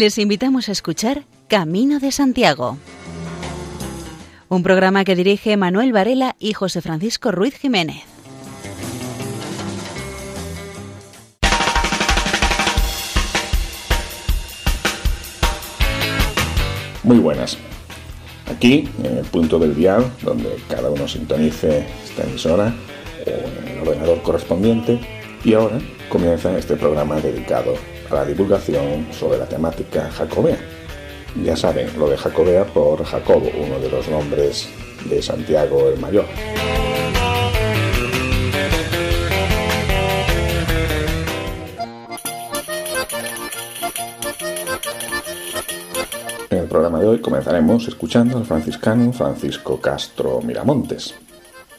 Les invitamos a escuchar Camino de Santiago, un programa que dirige Manuel Varela y José Francisco Ruiz Jiménez. Muy buenas. Aquí, en el punto del dial, donde cada uno sintonice esta emisora o en el ordenador correspondiente, y ahora comienza este programa dedicado la divulgación sobre la temática jacobea. Ya saben, lo de Jacobea por Jacobo, uno de los nombres de Santiago el Mayor. En el programa de hoy comenzaremos escuchando al franciscano Francisco Castro Miramontes,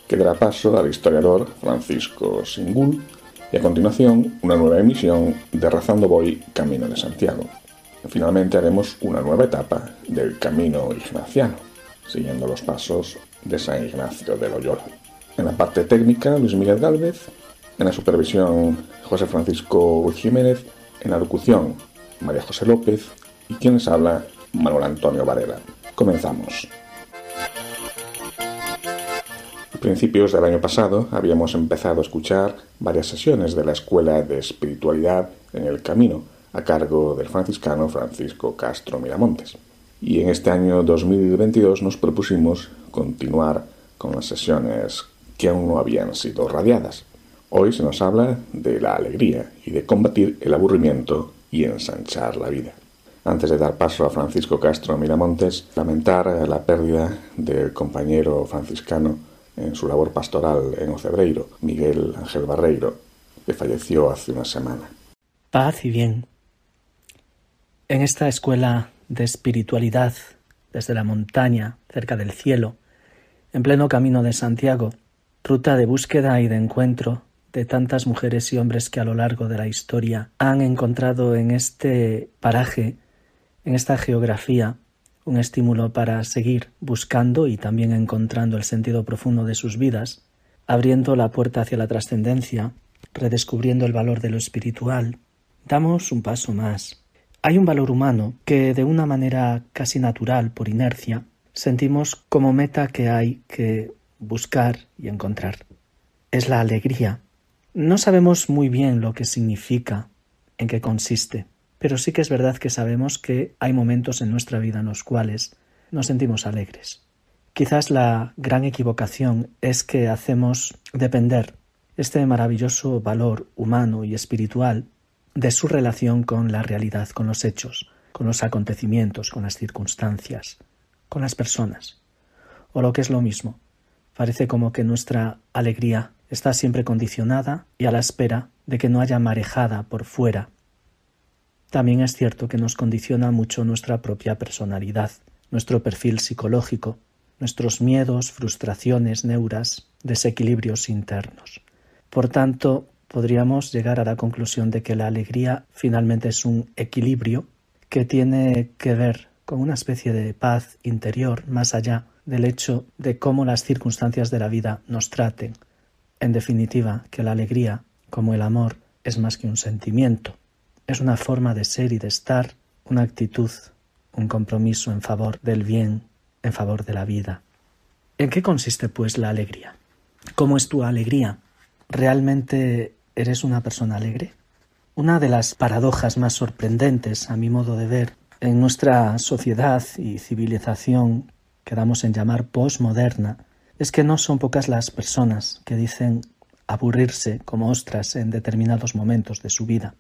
que dará paso al historiador Francisco Singul y a continuación una nueva emisión de Razando Voy Camino de Santiago. Finalmente haremos una nueva etapa del Camino Ignaciano, siguiendo los pasos de San Ignacio de Loyola. En la parte técnica, Luis Miguel Gálvez, en la supervisión, José Francisco Jiménez, en la locución, María José López y quien les habla, Manuel Antonio Varela. Comenzamos. Principios del año pasado habíamos empezado a escuchar varias sesiones de la Escuela de Espiritualidad en el Camino, a cargo del franciscano Francisco Castro Miramontes. Y en este año 2022 nos propusimos continuar con las sesiones que aún no habían sido radiadas. Hoy se nos habla de la alegría y de combatir el aburrimiento y ensanchar la vida. Antes de dar paso a Francisco Castro Miramontes, lamentar la pérdida del compañero franciscano en su labor pastoral en Ocebreiro, Miguel Ángel Barreiro, que falleció hace una semana. Paz y bien. En esta escuela de espiritualidad, desde la montaña, cerca del cielo, en pleno camino de Santiago, ruta de búsqueda y de encuentro de tantas mujeres y hombres que a lo largo de la historia han encontrado en este paraje, en esta geografía, un estímulo para seguir buscando y también encontrando el sentido profundo de sus vidas, abriendo la puerta hacia la trascendencia, redescubriendo el valor de lo espiritual, damos un paso más. Hay un valor humano que de una manera casi natural, por inercia, sentimos como meta que hay que buscar y encontrar. Es la alegría. No sabemos muy bien lo que significa, en qué consiste pero sí que es verdad que sabemos que hay momentos en nuestra vida en los cuales nos sentimos alegres. Quizás la gran equivocación es que hacemos depender este maravilloso valor humano y espiritual de su relación con la realidad, con los hechos, con los acontecimientos, con las circunstancias, con las personas. O lo que es lo mismo, parece como que nuestra alegría está siempre condicionada y a la espera de que no haya marejada por fuera también es cierto que nos condiciona mucho nuestra propia personalidad, nuestro perfil psicológico, nuestros miedos, frustraciones, neuras, desequilibrios internos. Por tanto, podríamos llegar a la conclusión de que la alegría finalmente es un equilibrio que tiene que ver con una especie de paz interior más allá del hecho de cómo las circunstancias de la vida nos traten. En definitiva, que la alegría, como el amor, es más que un sentimiento, es una forma de ser y de estar, una actitud, un compromiso en favor del bien, en favor de la vida. ¿En qué consiste, pues, la alegría? ¿Cómo es tu alegría? ¿Realmente eres una persona alegre? Una de las paradojas más sorprendentes, a mi modo de ver, en nuestra sociedad y civilización que damos en llamar postmoderna, es que no son pocas las personas que dicen aburrirse como ostras en determinados momentos de su vida.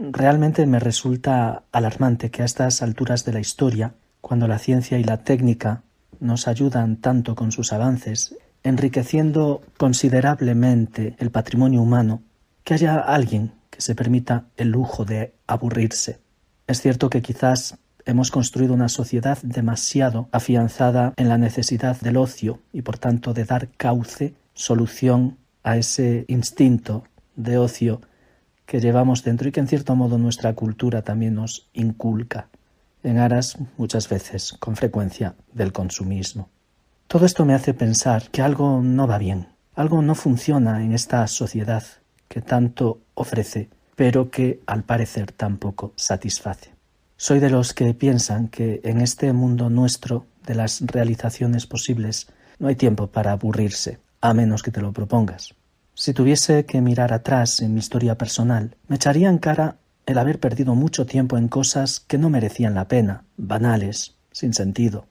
Realmente me resulta alarmante que a estas alturas de la historia, cuando la ciencia y la técnica nos ayudan tanto con sus avances, enriqueciendo considerablemente el patrimonio humano, que haya alguien que se permita el lujo de aburrirse. Es cierto que quizás hemos construido una sociedad demasiado afianzada en la necesidad del ocio y por tanto de dar cauce, solución a ese instinto de ocio que llevamos dentro y que en cierto modo nuestra cultura también nos inculca, en aras muchas veces, con frecuencia, del consumismo. Todo esto me hace pensar que algo no va bien, algo no funciona en esta sociedad que tanto ofrece, pero que al parecer tampoco satisface. Soy de los que piensan que en este mundo nuestro de las realizaciones posibles no hay tiempo para aburrirse, a menos que te lo propongas. Si tuviese que mirar atrás en mi historia personal, me echaría en cara el haber perdido mucho tiempo en cosas que no merecían la pena, banales, sin sentido.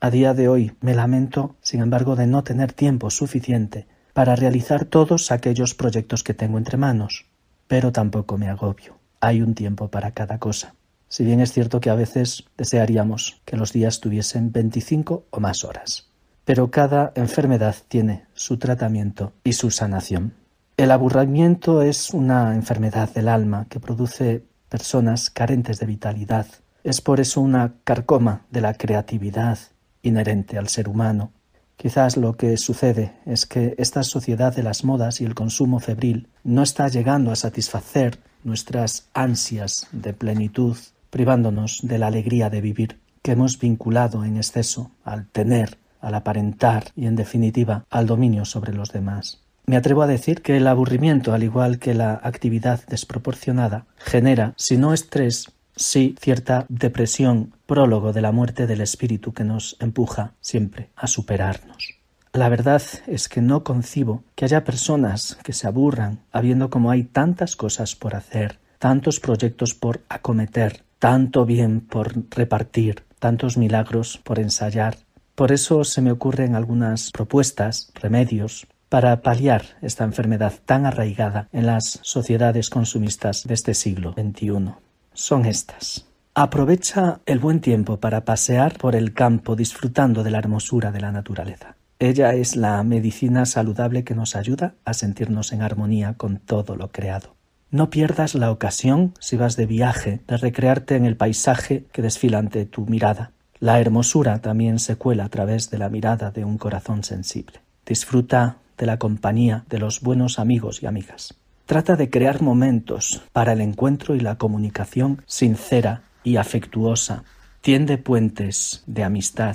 A día de hoy me lamento, sin embargo, de no tener tiempo suficiente para realizar todos aquellos proyectos que tengo entre manos, pero tampoco me agobio. Hay un tiempo para cada cosa. Si bien es cierto que a veces desearíamos que los días tuviesen 25 o más horas. Pero cada enfermedad tiene su tratamiento y su sanación. El aburrimiento es una enfermedad del alma que produce personas carentes de vitalidad. Es por eso una carcoma de la creatividad inherente al ser humano. Quizás lo que sucede es que esta sociedad de las modas y el consumo febril no está llegando a satisfacer nuestras ansias de plenitud, privándonos de la alegría de vivir que hemos vinculado en exceso al tener, al aparentar y, en definitiva, al dominio sobre los demás. Me atrevo a decir que el aburrimiento, al igual que la actividad desproporcionada, genera, si no estrés, sí cierta depresión, prólogo de la muerte del espíritu que nos empuja siempre a superarnos. La verdad es que no concibo que haya personas que se aburran habiendo como hay tantas cosas por hacer, tantos proyectos por acometer, tanto bien por repartir, tantos milagros por ensayar. Por eso se me ocurren algunas propuestas, remedios, para paliar esta enfermedad tan arraigada en las sociedades consumistas de este siglo XXI. Son estas. Aprovecha el buen tiempo para pasear por el campo disfrutando de la hermosura de la naturaleza. Ella es la medicina saludable que nos ayuda a sentirnos en armonía con todo lo creado. No pierdas la ocasión, si vas de viaje, de recrearte en el paisaje que desfila ante tu mirada. La hermosura también se cuela a través de la mirada de un corazón sensible. Disfruta de la compañía de los buenos amigos y amigas. Trata de crear momentos para el encuentro y la comunicación sincera y afectuosa. Tiende puentes de amistad.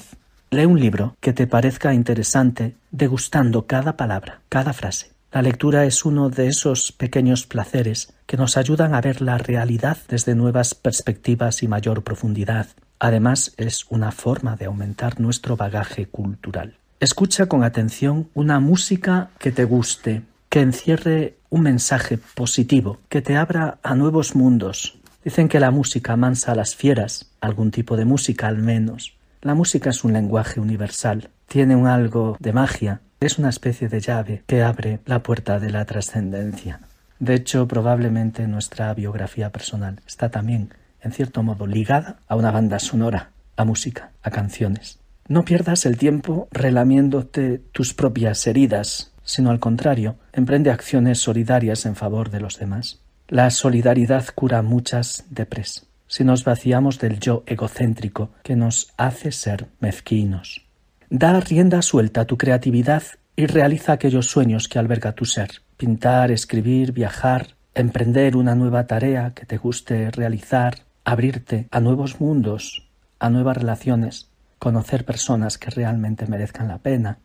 Lee un libro que te parezca interesante, degustando cada palabra, cada frase. La lectura es uno de esos pequeños placeres que nos ayudan a ver la realidad desde nuevas perspectivas y mayor profundidad. Además, es una forma de aumentar nuestro bagaje cultural. Escucha con atención una música que te guste, que encierre un mensaje positivo, que te abra a nuevos mundos. Dicen que la música mansa a las fieras, algún tipo de música al menos. La música es un lenguaje universal, tiene un algo de magia, es una especie de llave que abre la puerta de la trascendencia. De hecho, probablemente nuestra biografía personal está también, en cierto modo, ligada a una banda sonora, a música, a canciones. No pierdas el tiempo relamiéndote tus propias heridas, sino al contrario, emprende acciones solidarias en favor de los demás. La solidaridad cura muchas depres. Si nos vaciamos del yo egocéntrico que nos hace ser mezquinos. Da rienda suelta a tu creatividad y realiza aquellos sueños que alberga tu ser. Pintar, escribir, viajar, emprender una nueva tarea que te guste realizar, abrirte a nuevos mundos, a nuevas relaciones, conocer personas que realmente merezcan la pena.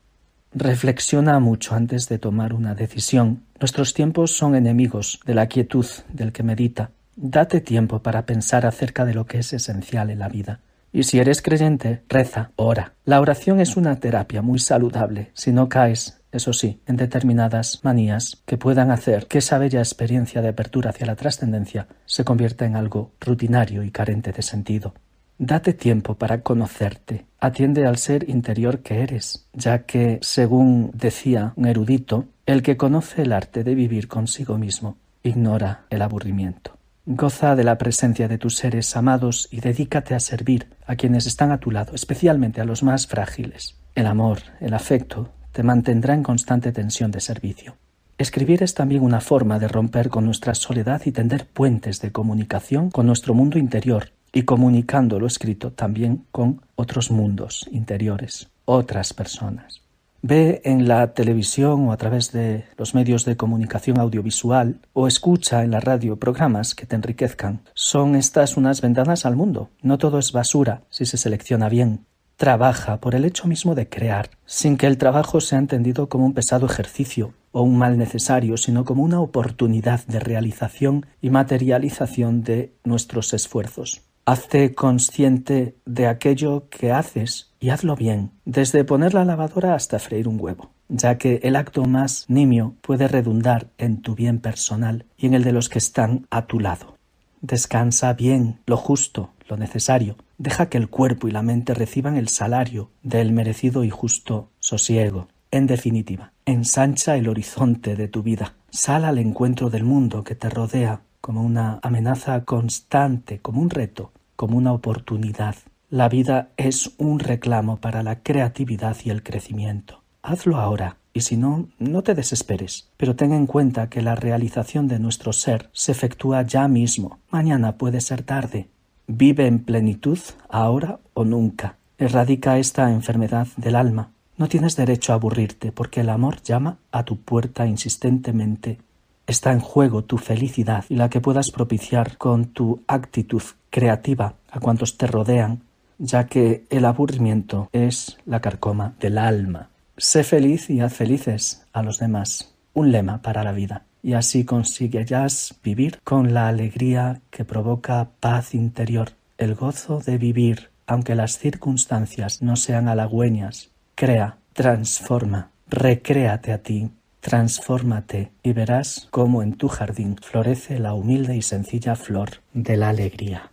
Reflexiona mucho antes de tomar una decisión. Nuestros tiempos son enemigos de la quietud del que medita. Date tiempo para pensar acerca de lo que es esencial en la vida. Y si eres creyente, reza, ora. La oración es una terapia muy saludable si no caes, eso sí, en determinadas manías que puedan hacer que esa bella experiencia de apertura hacia la trascendencia se convierta en algo rutinario y carente de sentido. Date tiempo para conocerte. Atiende al ser interior que eres, ya que, según decía un erudito, el que conoce el arte de vivir consigo mismo ignora el aburrimiento. Goza de la presencia de tus seres amados y dedícate a servir a quienes están a tu lado, especialmente a los más frágiles. El amor, el afecto, te mantendrá en constante tensión de servicio. Escribir es también una forma de romper con nuestra soledad y tender puentes de comunicación con nuestro mundo interior, y comunicando lo escrito también con otros mundos interiores, otras personas. Ve en la televisión o a través de los medios de comunicación audiovisual o escucha en la radio programas que te enriquezcan. Son estas unas ventanas al mundo. No todo es basura si se selecciona bien. Trabaja por el hecho mismo de crear, sin que el trabajo sea entendido como un pesado ejercicio o un mal necesario, sino como una oportunidad de realización y materialización de nuestros esfuerzos. Hazte consciente de aquello que haces y hazlo bien, desde poner la lavadora hasta freír un huevo, ya que el acto más nimio puede redundar en tu bien personal y en el de los que están a tu lado. Descansa bien, lo justo, lo necesario. Deja que el cuerpo y la mente reciban el salario del merecido y justo sosiego. En definitiva, ensancha el horizonte de tu vida. Sal al encuentro del mundo que te rodea como una amenaza constante, como un reto, como una oportunidad. La vida es un reclamo para la creatividad y el crecimiento. Hazlo ahora, y si no, no te desesperes, pero ten en cuenta que la realización de nuestro ser se efectúa ya mismo. Mañana puede ser tarde. Vive en plenitud ahora o nunca. Erradica esta enfermedad del alma. No tienes derecho a aburrirte, porque el amor llama a tu puerta insistentemente Está en juego tu felicidad y la que puedas propiciar con tu actitud creativa a cuantos te rodean, ya que el aburrimiento es la carcoma del alma. Sé feliz y haz felices a los demás. Un lema para la vida. Y así conseguirás vivir con la alegría que provoca paz interior, el gozo de vivir, aunque las circunstancias no sean halagüeñas. Crea, transforma, recréate a ti Transfórmate y verás cómo en tu jardín florece la humilde y sencilla flor de la alegría.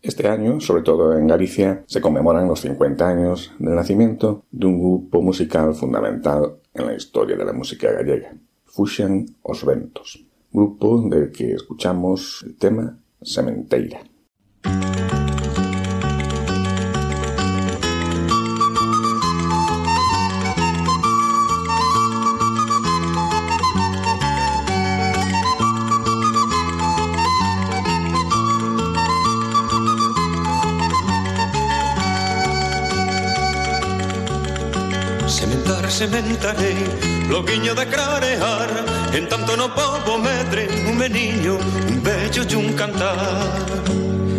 Este año, sobre todo en Galicia, se conmemoran los 50 años del nacimiento de un grupo musical fundamental en la historia de la música gallega, Fuxan os Ventos, grupo del que escuchamos el tema Sementeira. Sementarei Loguiño de clarear. En tanto no povo medre Un meniño, un bello e un cantar.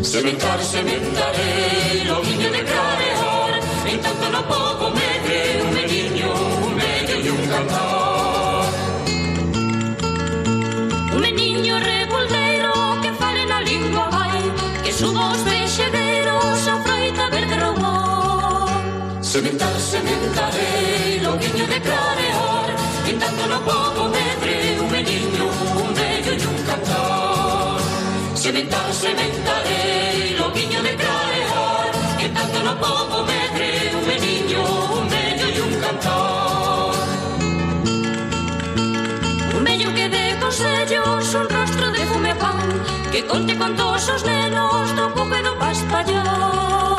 Sementar, sementarei Loguiño de clarear. En tanto no povo medre Un meniño, un bello e un cantar Sementar, sementarei, lobiño de clarear, pintando no podo medre un meniño, un bello e un cantar. Sementar, sementarei, lobiño de clarear, pintando no podo medre un meniño, un bello e un cantar. Un bello que dé consellos, un rostro de fume pan, que conte contos os nenos do cupe do pastallar.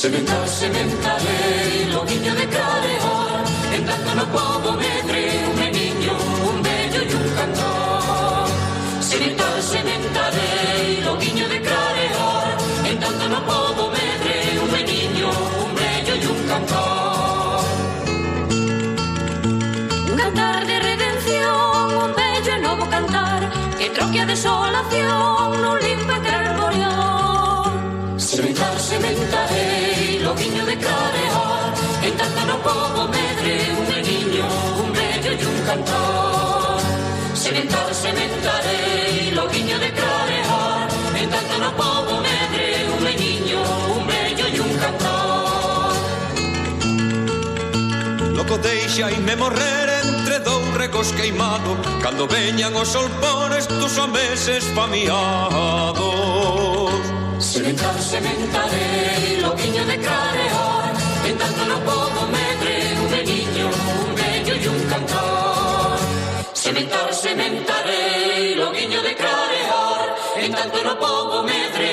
Sementar, sementarei Loguiño de clarear En tanto no povo medre un meniño, un bello e un cantor. Sementar, sementarei, loguiño de clarear En tanto no povo medre un meniño, un bello e un cantor. Un cantar de redención, un bello e novo cantar. Que troque desolación nun limpo e plantar sementarei Loguiño de carear En tanto no povo medre Un meniño, un bello e un cantor Sementar sementarei Loguiño de carear En tanto no povo medre Un meniño, un bello e un cantor Loco deixa e me morrer entre dous regos queimado Cando veñan os solpones dos pa famiados Sementar, sementarei, loguiño de clarear En tanto no povo medre un meniño, un bello e un cantor. Sementar, sementarei, loguiño de clarear En tanto no povo medre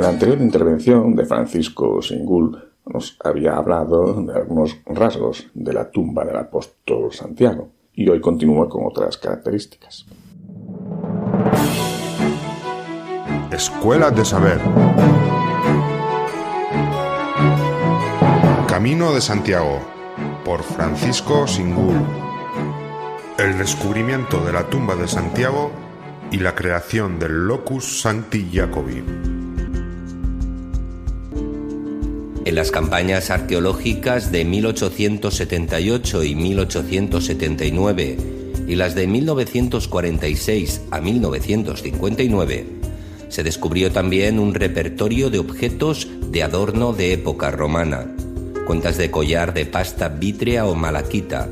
En la anterior intervención de Francisco Singul nos había hablado de algunos rasgos de la tumba del apóstol Santiago y hoy continúa con otras características. Escuela de Saber. Camino de Santiago por Francisco Singul. El descubrimiento de la tumba de Santiago y la creación del Locus Sancti Jacobi. En las campañas arqueológicas de 1878 y 1879 y las de 1946 a 1959, se descubrió también un repertorio de objetos de adorno de época romana, cuentas de collar de pasta vítrea o malaquita,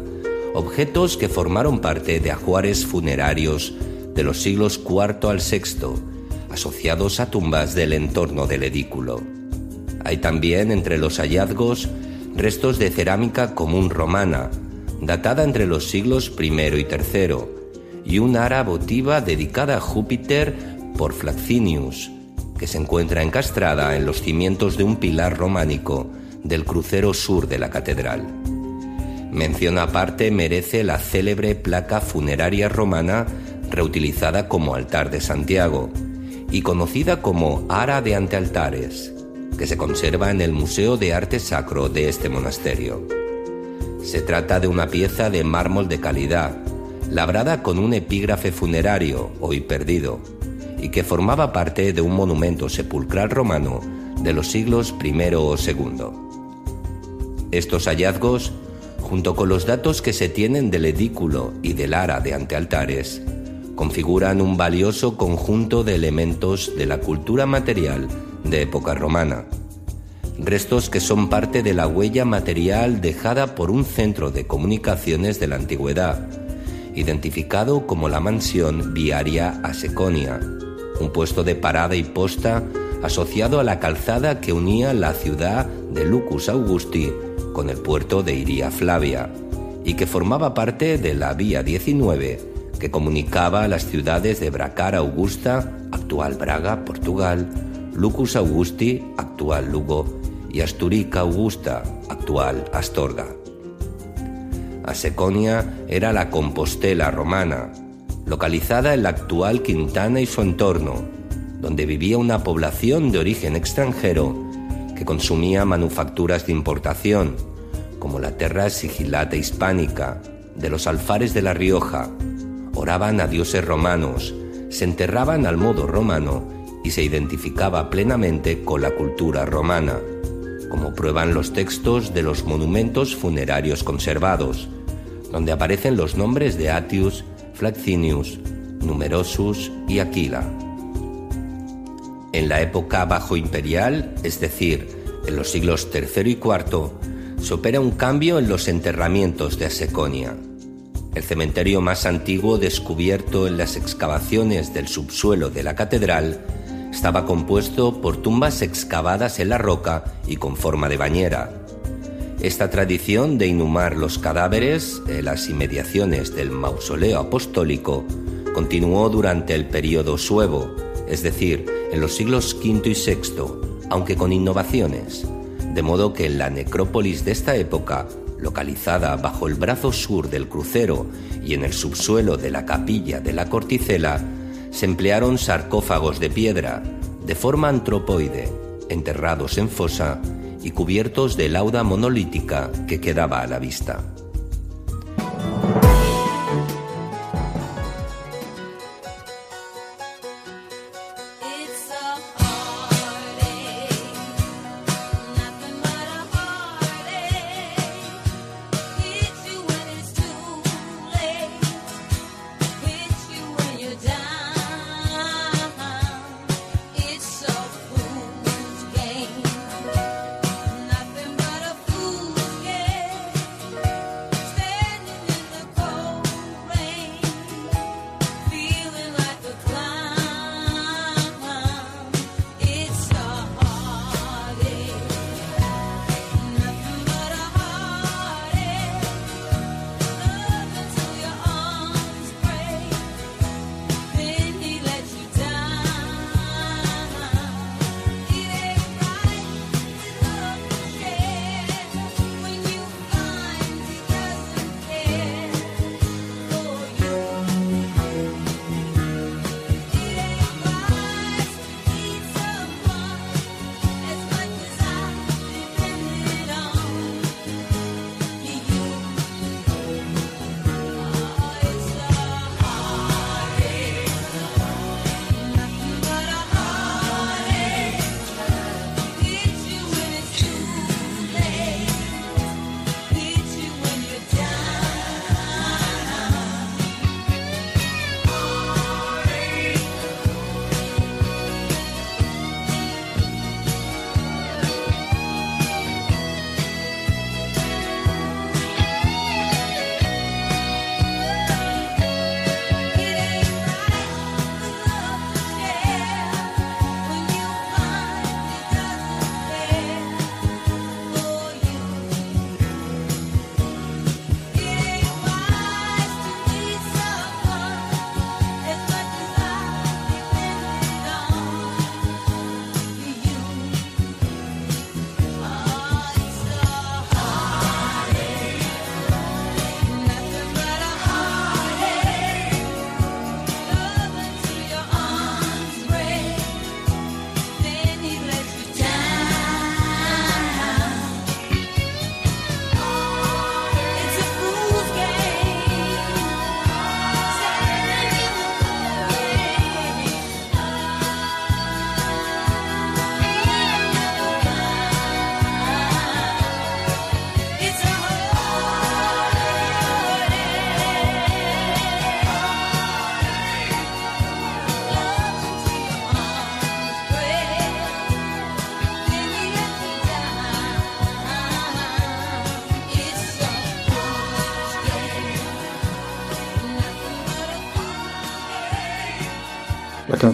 objetos que formaron parte de ajuares funerarios de los siglos IV al VI, asociados a tumbas del entorno del edículo. Hay también entre los hallazgos restos de cerámica común romana, datada entre los siglos I y III, y una ara votiva dedicada a Júpiter por Flaccinius, que se encuentra encastrada en los cimientos de un pilar románico del crucero sur de la catedral. Mención aparte merece la célebre placa funeraria romana reutilizada como altar de Santiago y conocida como Ara de Antealtares, que se conserva en el Museo de Arte Sacro de este monasterio. Se trata de una pieza de mármol de calidad, labrada con un epígrafe funerario, hoy perdido, y que formaba parte de un monumento sepulcral romano de los siglos I o II. Estos hallazgos, junto con los datos que se tienen del edículo y del ara de antealtares, configuran un valioso conjunto de elementos de la cultura material de época romana. Restos que son parte de la huella material dejada por un centro de comunicaciones de la antigüedad, identificado como la mansión viaria Aseconia, un puesto de parada y posta asociado a la calzada que unía la ciudad de Lucus Augusti con el puerto de Iria Flavia y que formaba parte de la Vía 19 que comunicaba las ciudades de Bracar Augusta, actual Braga, Portugal, Lucus Augusti, actual Lugo, y Asturica Augusta, actual Astorga. Aseconia era la Compostela romana, localizada en la actual Quintana y su entorno, donde vivía una población de origen extranjero que consumía manufacturas de importación, como la terra sigilata hispánica, de los alfares de La Rioja, oraban a dioses romanos, se enterraban al modo romano y se identificaba plenamente con la cultura romana, como prueban los textos de los monumentos funerarios conservados, donde aparecen los nombres de Atius, Flaccinius, Numerosus y Aquila. En la época bajo imperial, es decir, en los siglos III y IV, se opera un cambio en los enterramientos de Aseconia. El cementerio más antiguo descubierto en las excavaciones del subsuelo de la catedral estaba compuesto por tumbas excavadas en la roca y con forma de bañera. Esta tradición de inhumar los cadáveres en las inmediaciones del mausoleo apostólico continuó durante el período suevo, es decir, en los siglos V y VI, aunque con innovaciones, de modo que en la necrópolis de esta época, localizada bajo el brazo sur del crucero y en el subsuelo de la capilla de la corticela, se emplearon sarcófagos de piedra, de forma antropoide, enterrados en fosa y cubiertos de lauda monolítica que quedaba a la vista.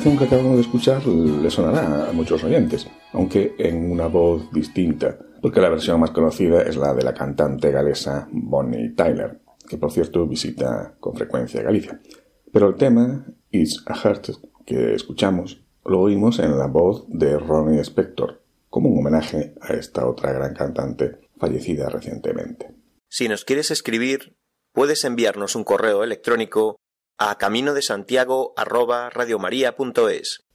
Canción que acabamos de escuchar le sonará a muchos oyentes, aunque en una voz distinta, porque la versión más conocida es la de la cantante galesa Bonnie Tyler, que por cierto visita con frecuencia Galicia. Pero el tema It's a Heart que escuchamos lo oímos en la voz de Ronnie Spector, como un homenaje a esta otra gran cantante fallecida recientemente. Si nos quieres escribir, puedes enviarnos un correo electrónico a camino de Santiago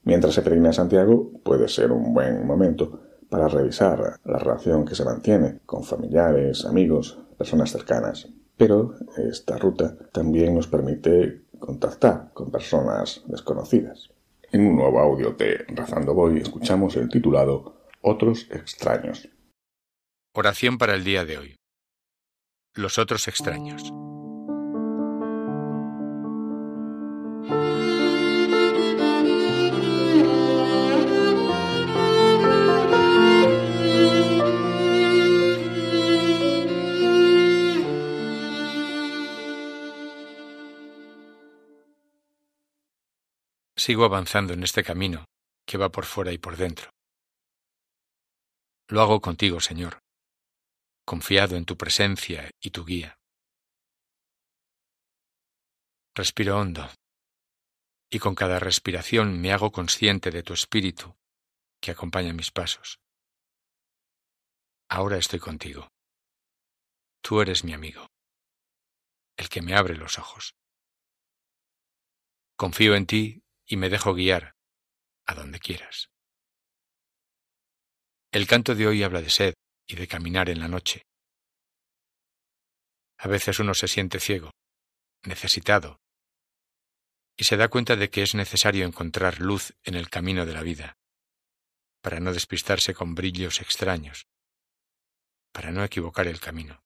Mientras se peregrina a Santiago, puede ser un buen momento para revisar la relación que se mantiene con familiares, amigos, personas cercanas. Pero esta ruta también nos permite contactar con personas desconocidas. En un nuevo audio de Razando Voy escuchamos el titulado Otros extraños. Oración para el día de hoy. Los otros extraños. Sigo avanzando en este camino que va por fuera y por dentro. Lo hago contigo, Señor, confiado en tu presencia y tu guía. Respiro hondo, y con cada respiración me hago consciente de tu espíritu que acompaña mis pasos. Ahora estoy contigo. Tú eres mi amigo, el que me abre los ojos. Confío en ti y me dejo guiar a donde quieras. El canto de hoy habla de sed y de caminar en la noche. A veces uno se siente ciego, necesitado, y se da cuenta de que es necesario encontrar luz en el camino de la vida, para no despistarse con brillos extraños, para no equivocar el camino.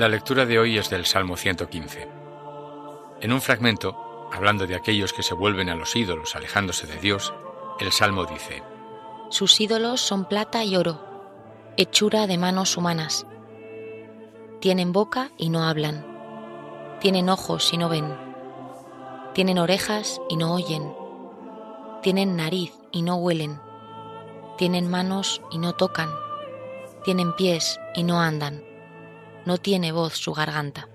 La lectura de hoy es del Salmo 115. En un fragmento, hablando de aquellos que se vuelven a los ídolos alejándose de Dios, el Salmo dice, Sus ídolos son plata y oro, hechura de manos humanas. Tienen boca y no hablan. Tienen ojos y no ven. Tienen orejas y no oyen. Tienen nariz y no huelen. Tienen manos y no tocan. Tienen pies y no andan. No tiene voz su garganta.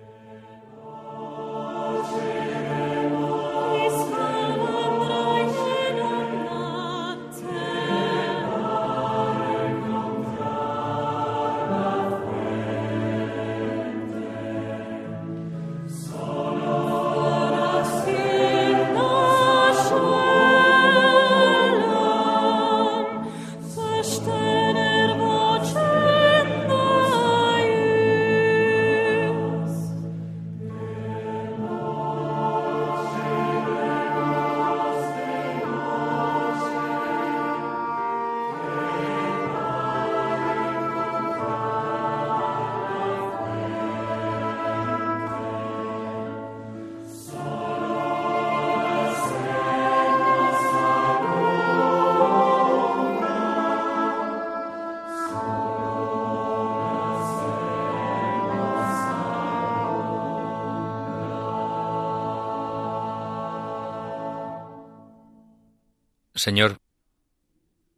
Señor,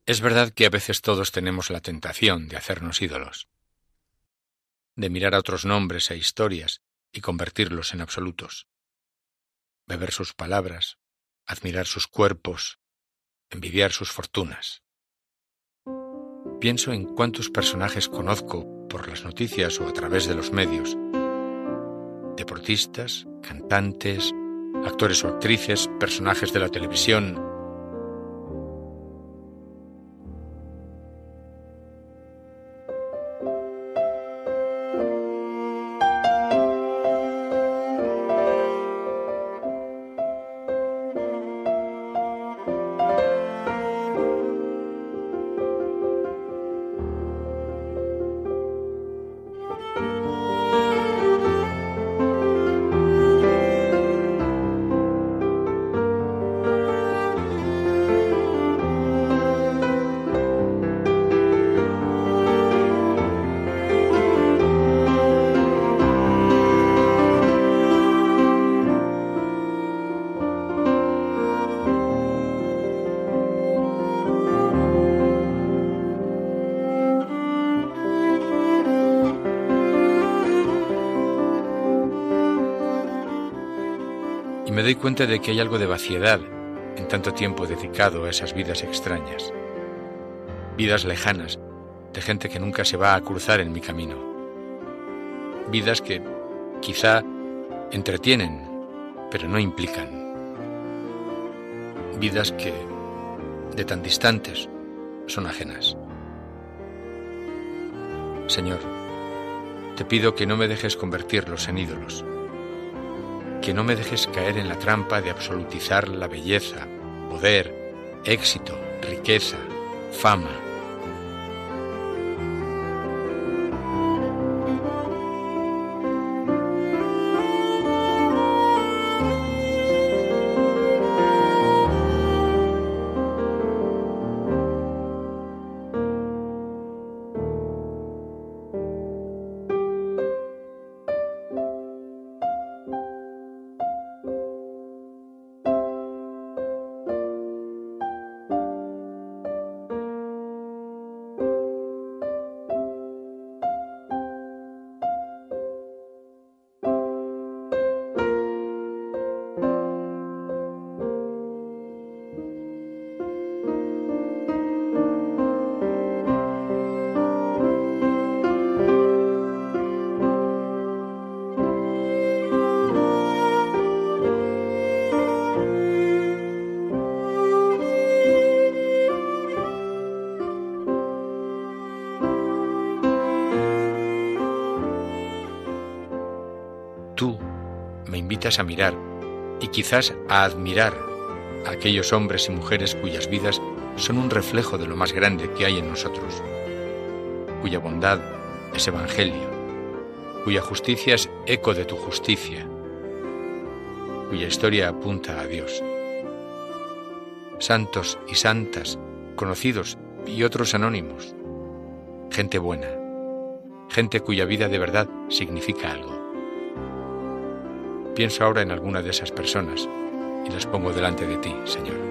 es verdad que a veces todos tenemos la tentación de hacernos ídolos, de mirar a otros nombres e historias y convertirlos en absolutos, beber sus palabras, admirar sus cuerpos, envidiar sus fortunas. Pienso en cuántos personajes conozco por las noticias o a través de los medios, deportistas, cantantes, actores o actrices, personajes de la televisión, doy cuenta de que hay algo de vaciedad en tanto tiempo dedicado a esas vidas extrañas, vidas lejanas, de gente que nunca se va a cruzar en mi camino, vidas que quizá entretienen, pero no implican, vidas que, de tan distantes, son ajenas. Señor, te pido que no me dejes convertirlos en ídolos que no me dejes caer en la trampa de absolutizar la belleza, poder, éxito, riqueza, fama, a mirar y quizás a admirar a aquellos hombres y mujeres cuyas vidas son un reflejo de lo más grande que hay en nosotros, cuya bondad es evangelio, cuya justicia es eco de tu justicia, cuya historia apunta a Dios. Santos y santas, conocidos y otros anónimos, gente buena, gente cuya vida de verdad significa algo. Pienso ahora en alguna de esas personas y las pongo delante de ti, Señor.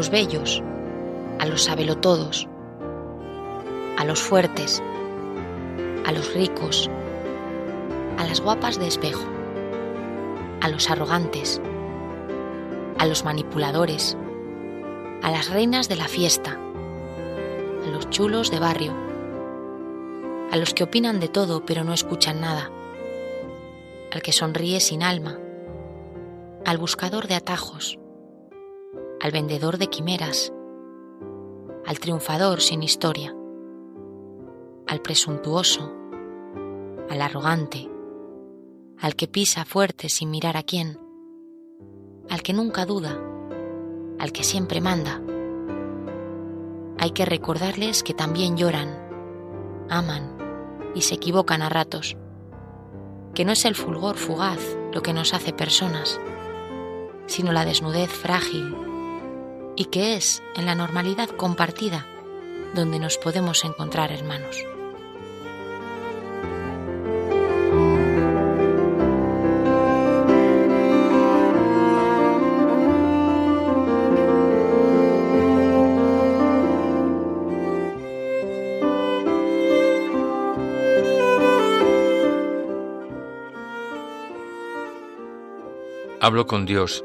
Los bellos, a los sabelotodos, a los fuertes, a los ricos, a las guapas de espejo, a los arrogantes, a los manipuladores, a las reinas de la fiesta, a los chulos de barrio, a los que opinan de todo pero no escuchan nada, al que sonríe sin alma, al buscador de atajos, al vendedor de quimeras, al triunfador sin historia, al presuntuoso, al arrogante, al que pisa fuerte sin mirar a quién, al que nunca duda, al que siempre manda. Hay que recordarles que también lloran, aman y se equivocan a ratos, que no es el fulgor fugaz lo que nos hace personas, sino la desnudez frágil y que es en la normalidad compartida donde nos podemos encontrar hermanos. Hablo con Dios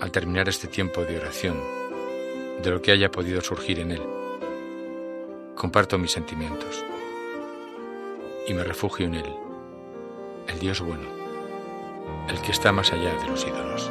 al terminar este tiempo de oración de lo que haya podido surgir en él. Comparto mis sentimientos y me refugio en él, el Dios bueno, el que está más allá de los ídolos.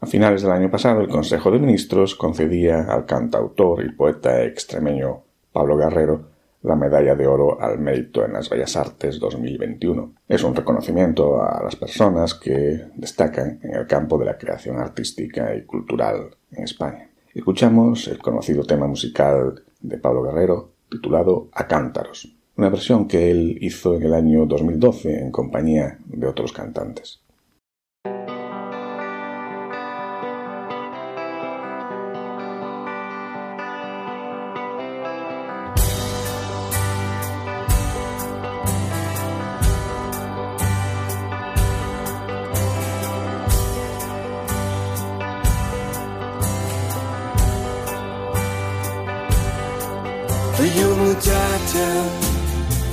A finales del año pasado, el Consejo de Ministros concedía al cantautor y poeta extremeño Pablo Guerrero la Medalla de Oro al Mérito en las Bellas Artes 2021. Es un reconocimiento a las personas que destacan en el campo de la creación artística y cultural en España. Escuchamos el conocido tema musical de Pablo Guerrero titulado A Cántaros, una versión que él hizo en el año 2012 en compañía de otros cantantes.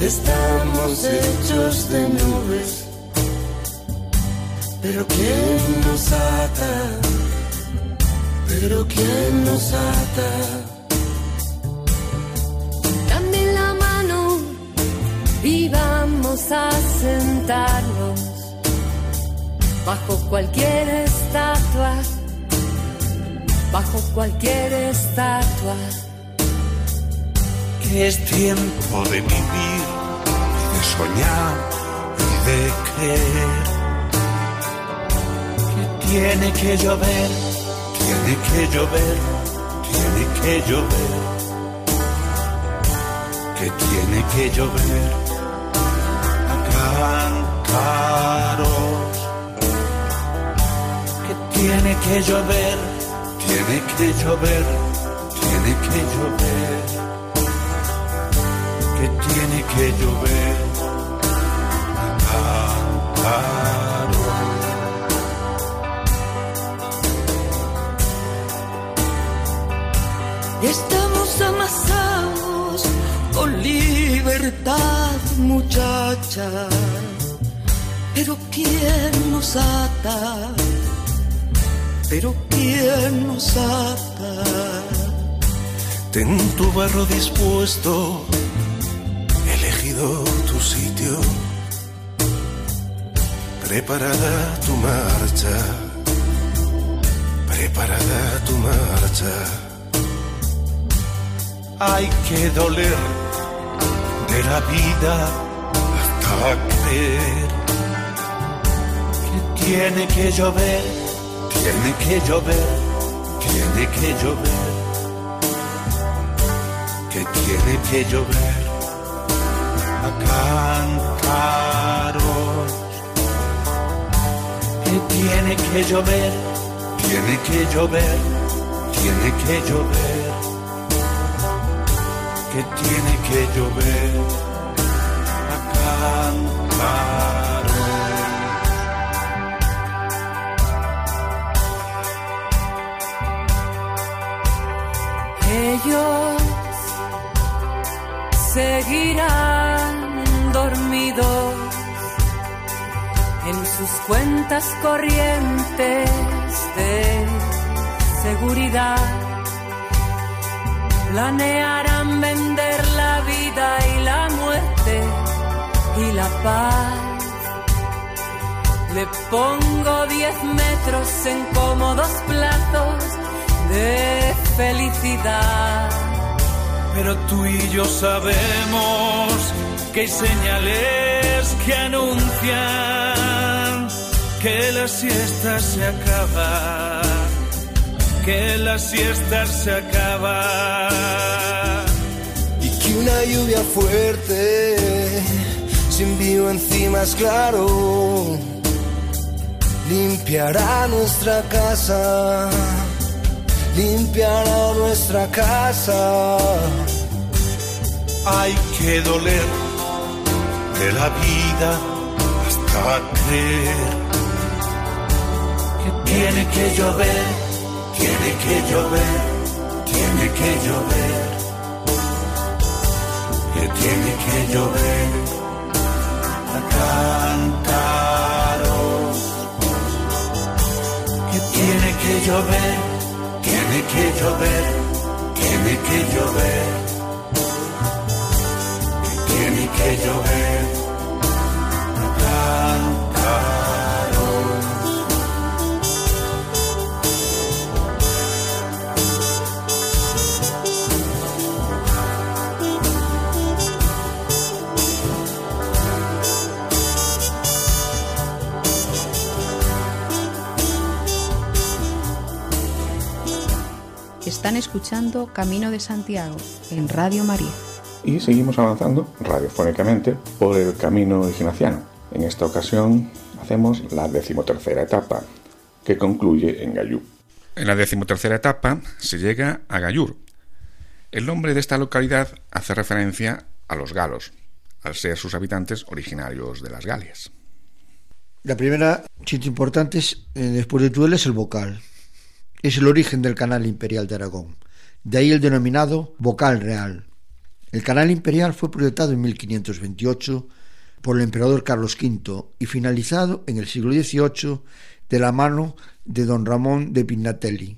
Estamos hechos de nubes. Pero ¿quién nos ata? Pero ¿quién nos ata? Dame la mano y vamos a sentarnos bajo cualquier estatua, bajo cualquier estatua es tiempo de vivir, de soñar y de creer. Que tiene que llover, tiene que llover, tiene que llover. que tiene que llover a que tiene que llover, tiene que llover, tiene que llover, que tiene que llover. Estamos amasados con libertad, muchacha. Pero ¿quién nos ata? Pero ¿quién nos ata? Ten tu barro dispuesto, tu sitio, preparada tu marcha, preparada tu marcha. Hay que doler de la vida hasta creer que tiene que llover, tiene que llover, tiene que llover que tiene que llover a cantaros. Que tiene que llover, tiene que llover, tiene que llover. Que tiene que llover a cantaros. Ellos seguirán sus cuentas corrientes de seguridad. Planearán vender la vida y la muerte y la paz. Le pongo diez metros en cómodos plazos de felicidad. Pero tú y yo sabemos que hay señales que anuncian que la siesta se acaba, que la siesta se acaba. Y que una lluvia fuerte, sin vivo encima es claro, limpiará nuestra casa, limpiará nuestra casa. Hay que doler de la vida hasta creer tiene que llover, tiene que llover, tiene que llover, que tiene que llover. A cantaros, que tiene que llover, tiene que llover, tiene que llover. Tiene que llover. A cantaros. Están escuchando Camino de Santiago en Radio María. Y seguimos avanzando radiofónicamente por el camino ignaciano. En esta ocasión hacemos la decimotercera etapa, que concluye en Gallú. En la decimotercera etapa se llega a Gallur. El nombre de esta localidad hace referencia a los galos, al ser sus habitantes originarios de las Galias. La primera sitio importante es, eh, después de Tudela es el Bocal. Es el origen del canal imperial de Aragón. De ahí el denominado Bocal Real. El canal imperial fue proyectado en 1528 por el emperador Carlos V y finalizado en el siglo XVIII de la mano de don Ramón de Pignatelli,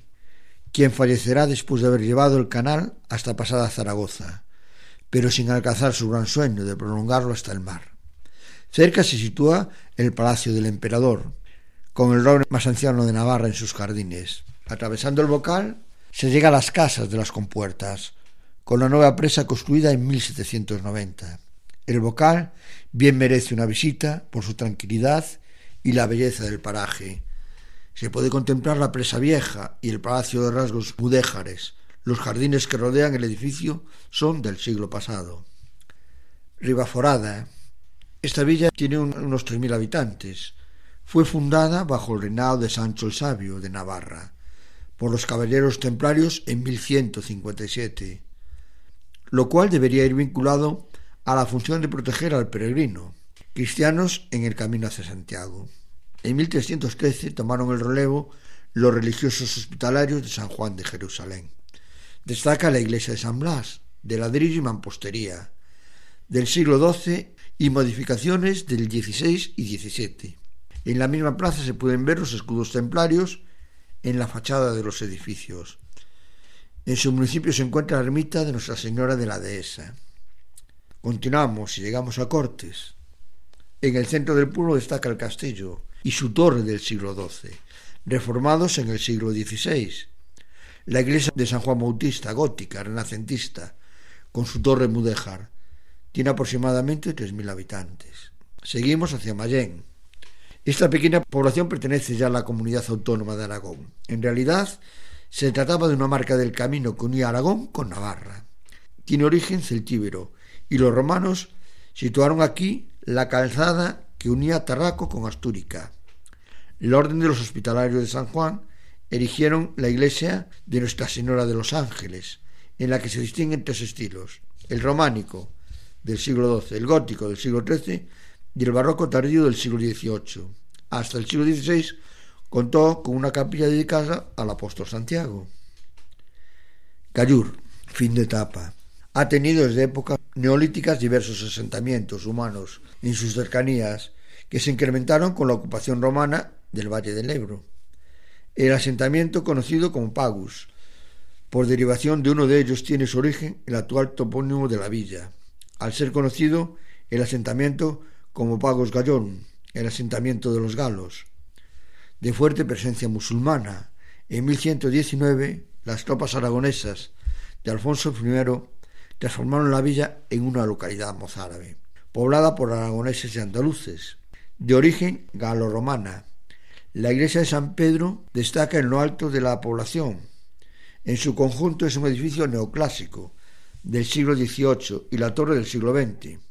quien fallecerá después de haber llevado el canal hasta pasada Zaragoza, pero sin alcanzar su gran sueño de prolongarlo hasta el mar. Cerca se sitúa el Palacio del Emperador, con el roble más anciano de Navarra en sus jardines. Atravesando el bocal se llega a las casas de las compuertas, con la nueva presa construida en 1790. El bocal bien merece una visita por su tranquilidad y la belleza del paraje. Se puede contemplar la presa vieja y el palacio de rasgos mudéjares. Los jardines que rodean el edificio son del siglo pasado. Ribaforada. Esta villa tiene unos 3.000 habitantes. Fue fundada bajo el reinado de Sancho el Sabio de Navarra por los caballeros templarios en 1157, lo cual debería ir vinculado a la función de proteger al peregrino, cristianos en el camino hacia Santiago. En 1313 tomaron el relevo los religiosos hospitalarios de San Juan de Jerusalén. Destaca la iglesia de San Blas, de ladrillo y mampostería, del siglo XII y modificaciones del XVI y XVII. En la misma plaza se pueden ver los escudos templarios en la fachada de los edificios. En su municipio se encuentra la ermita de Nuestra Señora de la Dehesa. Continuamos y llegamos a Cortes. En el centro del pueblo destaca el castillo y su torre del siglo XII, reformados en el siglo XVI. La iglesia de San Juan Bautista, gótica, renacentista, con su torre mudéjar, tiene aproximadamente 3.000 habitantes. Seguimos hacia Mayén. Esta pequeña población pertenece ya a la comunidad autónoma de Aragón. En realidad, se trataba de una marca del camino que unía Aragón con Navarra. Tiene origen celtíbero y los romanos situaron aquí la calzada que unía Tarraco con Astúrica. La Orden de los Hospitalarios de San Juan erigieron la iglesia de Nuestra Señora de los Ángeles, en la que se distinguen tres estilos, el románico del siglo XII, el gótico del siglo XIII y el barroco tardío del siglo XVIII. Hasta el siglo XVI contó con una capilla dedicada al apóstol Santiago. Cayur, fin de etapa. Ha tenido desde épocas neolíticas diversos asentamientos humanos en sus cercanías que se incrementaron con la ocupación romana del Valle del Ebro. El asentamiento conocido como Pagus, por derivación de uno de ellos tiene su origen el actual topónimo de la villa, al ser conocido el asentamiento como Pagos Gallón, el asentamiento de los galos. De fuerte presencia musulmana, en 1119 las tropas aragonesas de Alfonso I transformaron la villa en una localidad mozárabe, poblada por aragoneses y andaluces, de origen galo-romana. La iglesia de San Pedro destaca en lo alto de la población. En su conjunto es un edificio neoclásico del siglo XVIII y la torre del siglo XX.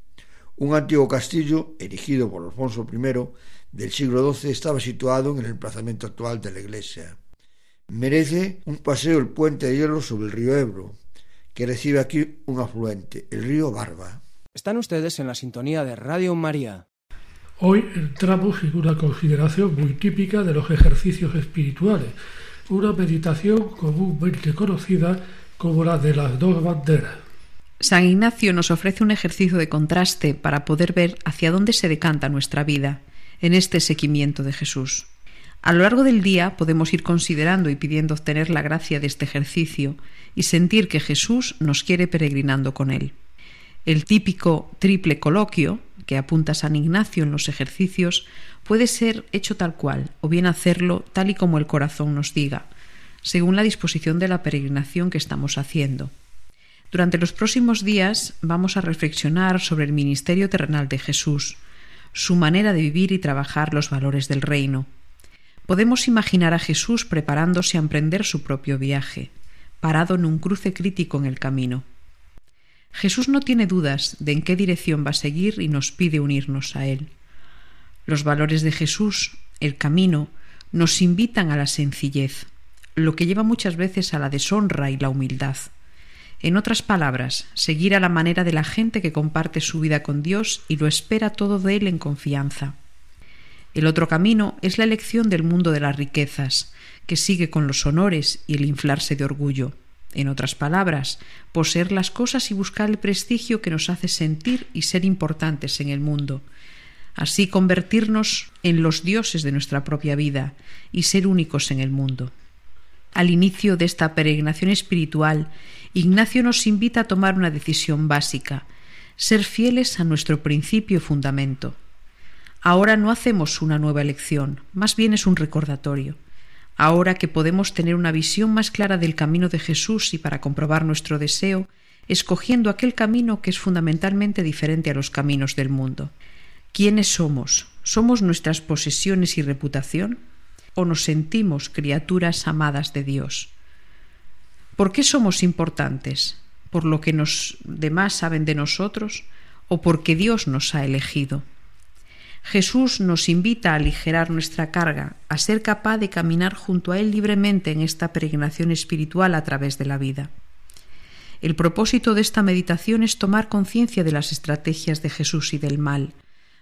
Un antiguo castillo, erigido por Alfonso I del siglo XII, estaba situado en el emplazamiento actual de la iglesia. Merece un paseo el puente de hierro sobre el río Ebro, que recibe aquí un afluente, el río Barba. Están ustedes en la sintonía de Radio María. Hoy el tramo figura consideración muy típica de los ejercicios espirituales, una meditación comúnmente conocida como la de las dos banderas. San Ignacio nos ofrece un ejercicio de contraste para poder ver hacia dónde se decanta nuestra vida en este seguimiento de Jesús. A lo largo del día podemos ir considerando y pidiendo obtener la gracia de este ejercicio y sentir que Jesús nos quiere peregrinando con él. El típico triple coloquio que apunta San Ignacio en los ejercicios puede ser hecho tal cual o bien hacerlo tal y como el corazón nos diga, según la disposición de la peregrinación que estamos haciendo. Durante los próximos días vamos a reflexionar sobre el ministerio terrenal de Jesús, su manera de vivir y trabajar los valores del reino. Podemos imaginar a Jesús preparándose a emprender su propio viaje, parado en un cruce crítico en el camino. Jesús no tiene dudas de en qué dirección va a seguir y nos pide unirnos a Él. Los valores de Jesús, el camino, nos invitan a la sencillez, lo que lleva muchas veces a la deshonra y la humildad. En otras palabras, seguir a la manera de la gente que comparte su vida con Dios y lo espera todo de Él en confianza. El otro camino es la elección del mundo de las riquezas, que sigue con los honores y el inflarse de orgullo. En otras palabras, poseer las cosas y buscar el prestigio que nos hace sentir y ser importantes en el mundo. Así convertirnos en los dioses de nuestra propia vida y ser únicos en el mundo. Al inicio de esta peregrinación espiritual Ignacio nos invita a tomar una decisión básica, ser fieles a nuestro principio fundamento. Ahora no hacemos una nueva elección, más bien es un recordatorio. Ahora que podemos tener una visión más clara del camino de Jesús y para comprobar nuestro deseo, escogiendo aquel camino que es fundamentalmente diferente a los caminos del mundo. ¿Quiénes somos? ¿Somos nuestras posesiones y reputación? ¿O nos sentimos criaturas amadas de Dios? ¿Por qué somos importantes? ¿Por lo que los demás saben de nosotros? o porque Dios nos ha elegido. Jesús nos invita a aligerar nuestra carga, a ser capaz de caminar junto a Él libremente en esta peregrinación espiritual a través de la vida. El propósito de esta meditación es tomar conciencia de las estrategias de Jesús y del mal,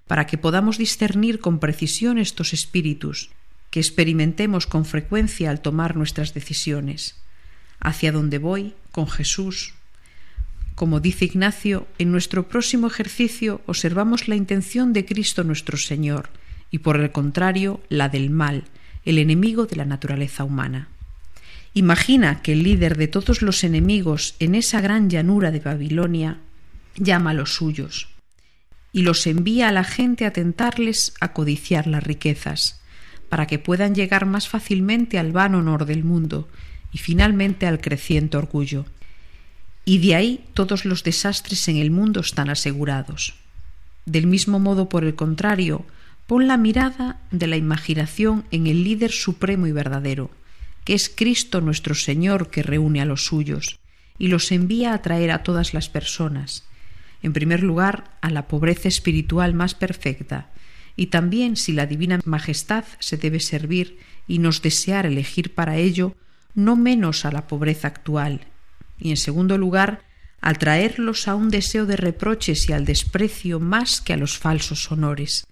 para que podamos discernir con precisión estos espíritus, que experimentemos con frecuencia al tomar nuestras decisiones. ¿Hacia dónde voy? Con Jesús. Como dice Ignacio, en nuestro próximo ejercicio observamos la intención de Cristo nuestro Señor y por el contrario la del mal, el enemigo de la naturaleza humana. Imagina que el líder de todos los enemigos en esa gran llanura de Babilonia llama a los suyos y los envía a la gente a tentarles a codiciar las riquezas, para que puedan llegar más fácilmente al vano honor del mundo y finalmente al creciente orgullo. Y de ahí todos los desastres en el mundo están asegurados. Del mismo modo, por el contrario, pon la mirada de la imaginación en el líder supremo y verdadero, que es Cristo nuestro Señor que reúne a los suyos y los envía a traer a todas las personas, en primer lugar a la pobreza espiritual más perfecta, y también si la divina majestad se debe servir y nos desear elegir para ello no menos a la pobreza actual, y en segundo lugar al traerlos a un deseo de reproches y al desprecio más que a los falsos honores,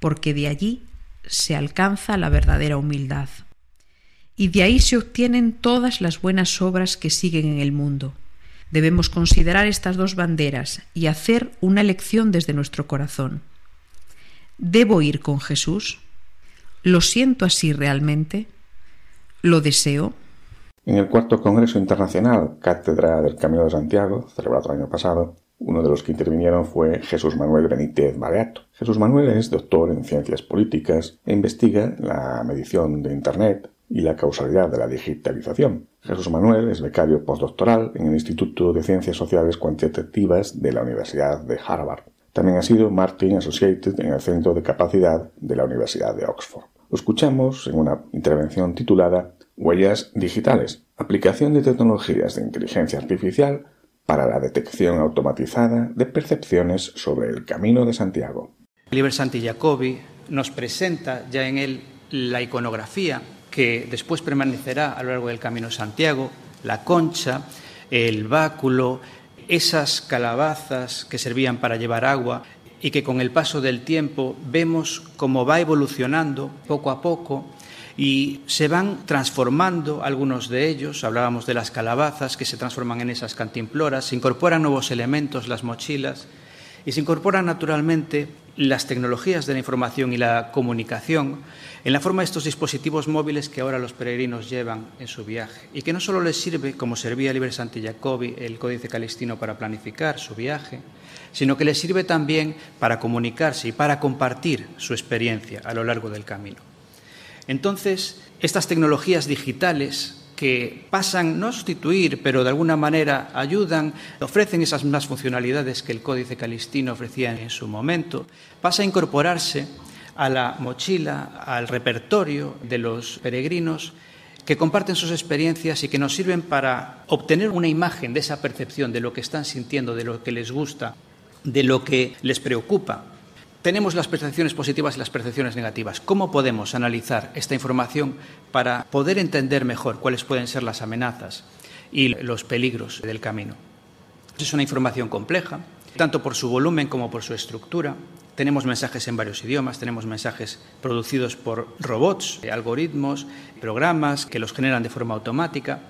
porque de allí se alcanza la verdadera humildad y de ahí se obtienen todas las buenas obras que siguen en el mundo. Debemos considerar estas dos banderas y hacer una elección desde nuestro corazón. ¿Debo ir con Jesús? ¿Lo siento así realmente? ¿Lo deseo? En el cuarto Congreso Internacional Cátedra del Camino de Santiago, celebrado el año pasado, uno de los que intervinieron fue Jesús Manuel Benítez Baleato. Jesús Manuel es doctor en ciencias políticas e investiga la medición de Internet y la causalidad de la digitalización. Jesús Manuel es becario postdoctoral en el Instituto de Ciencias Sociales Cuantitativas de la Universidad de Harvard. También ha sido Martin Associated en el Centro de Capacidad de la Universidad de Oxford. Lo escuchamos en una intervención titulada Huellas digitales, aplicación de tecnologías de inteligencia artificial para la detección automatizada de percepciones sobre el Camino de Santiago. Liber Santi Jacobi nos presenta ya en él la iconografía que después permanecerá a lo largo del Camino de Santiago, la concha, el báculo, esas calabazas que servían para llevar agua y que con el paso del tiempo vemos cómo va evolucionando poco a poco y se van transformando algunos de ellos, hablábamos de las calabazas que se transforman en esas cantimploras, se incorporan nuevos elementos, las mochilas, y se incorporan naturalmente las tecnologías de la información y la comunicación en la forma de estos dispositivos móviles que ahora los peregrinos llevan en su viaje y que no solo les sirve, como servía Libre Santi Jacobi, el Códice Calistino, para planificar su viaje, sino que les sirve también para comunicarse y para compartir su experiencia a lo largo del camino. Entonces, estas tecnologías digitales que pasan no a sustituir, pero de alguna manera ayudan, ofrecen esas mismas funcionalidades que el Códice Calistino ofrecía en su momento, pasa a incorporarse a la mochila, al repertorio de los peregrinos que comparten sus experiencias y que nos sirven para obtener una imagen de esa percepción de lo que están sintiendo, de lo que les gusta, de lo que les preocupa tenemos las percepciones positivas y las percepciones negativas. ¿Cómo podemos analizar esta información para poder entender mejor cuáles pueden ser las amenazas y los peligros del camino? Es una información compleja, tanto por su volumen como por su estructura. Tenemos mensajes en varios idiomas, tenemos mensajes producidos por robots, algoritmos, programas que los generan de forma automática.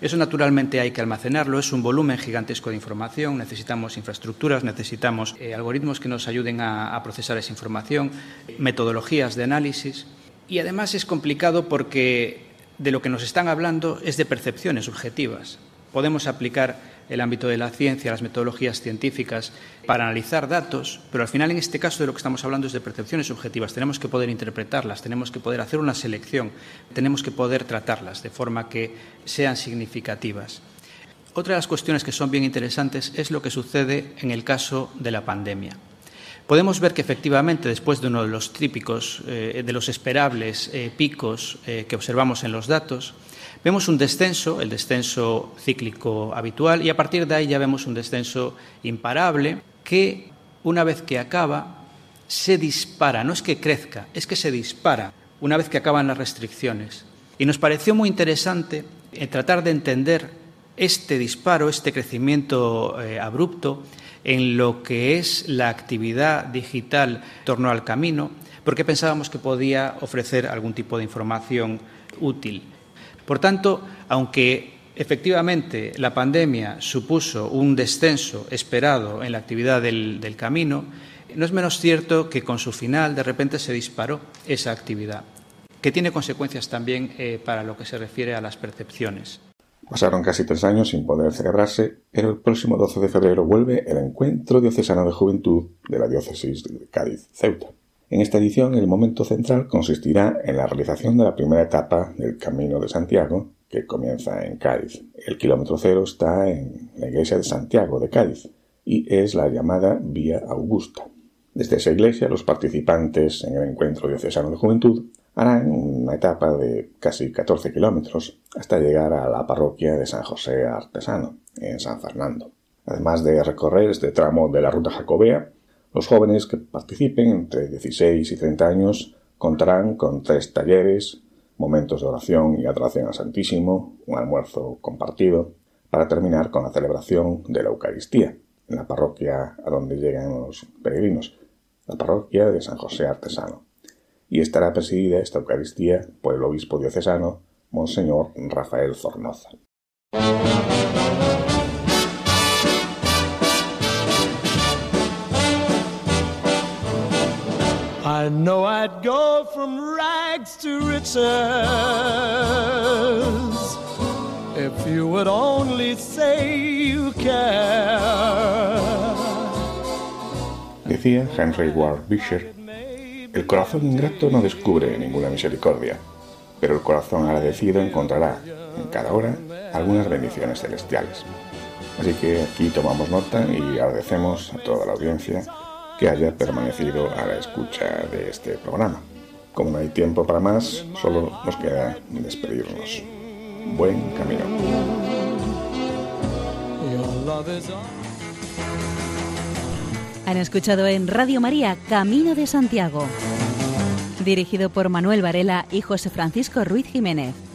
Eso naturalmente hay que almacenarlo, es un volumen gigantesco de información, necesitamos infraestructuras, necesitamos eh, algoritmos que nos ayuden a, a procesar esa información, metodologías de análisis y además es complicado porque de lo que nos están hablando es de percepciones subjetivas. Podemos aplicar el ámbito de la ciencia, las metodologías científicas, para analizar datos, pero al final en este caso de lo que estamos hablando es de percepciones subjetivas. Tenemos que poder interpretarlas, tenemos que poder hacer una selección, tenemos que poder tratarlas de forma que sean significativas. Otra de las cuestiones que son bien interesantes es lo que sucede en el caso de la pandemia. Podemos ver que efectivamente, después de uno de los típicos, eh, de los esperables eh, picos eh, que observamos en los datos, Vemos un descenso, el descenso cíclico habitual, y a partir de ahí ya vemos un descenso imparable que una vez que acaba, se dispara, no es que crezca, es que se dispara una vez que acaban las restricciones. Y nos pareció muy interesante eh, tratar de entender este disparo, este crecimiento eh, abrupto en lo que es la actividad digital en torno al camino, porque pensábamos que podía ofrecer algún tipo de información útil. Por tanto, aunque efectivamente la pandemia supuso un descenso esperado en la actividad del, camino, no es menos cierto que con su final de repente se disparó esa actividad, que tiene consecuencias también eh, para lo que se refiere a las percepciones. Pasaron casi tres años sin poder celebrarse, pero el próximo 12 de febrero vuelve el Encuentro Diocesano de Juventud de la Diócesis de Cádiz-Ceuta. En esta edición el momento central consistirá en la realización de la primera etapa del Camino de Santiago, que comienza en Cádiz. El kilómetro cero está en la iglesia de Santiago de Cádiz y es la llamada Vía Augusta. Desde esa iglesia los participantes en el Encuentro Diocesano de Juventud harán una etapa de casi 14 kilómetros hasta llegar a la parroquia de San José Artesano, en San Fernando. Además de recorrer este tramo de la ruta jacobea, los jóvenes que participen entre 16 y 30 años contarán con tres talleres, momentos de oración y adoración al Santísimo, un almuerzo compartido, para terminar con la celebración de la Eucaristía, en la parroquia a donde llegan los peregrinos, la parroquia de San José Artesano y estará presidida esta Eucaristía por el obispo diocesano, Monseñor Rafael Zornoza. I know I'd go from rags to riches if you would only say you care. Decía Henry Ward Beecher el corazón ingrato no descubre ninguna misericordia, pero el corazón agradecido encontrará en cada hora algunas bendiciones celestiales. Así que aquí tomamos nota y agradecemos a toda la audiencia que haya permanecido a la escucha de este programa. Como no hay tiempo para más, solo nos queda despedirnos. Buen camino. Han escuchado en Radio María Camino de Santiago, dirigido por Manuel Varela y José Francisco Ruiz Jiménez.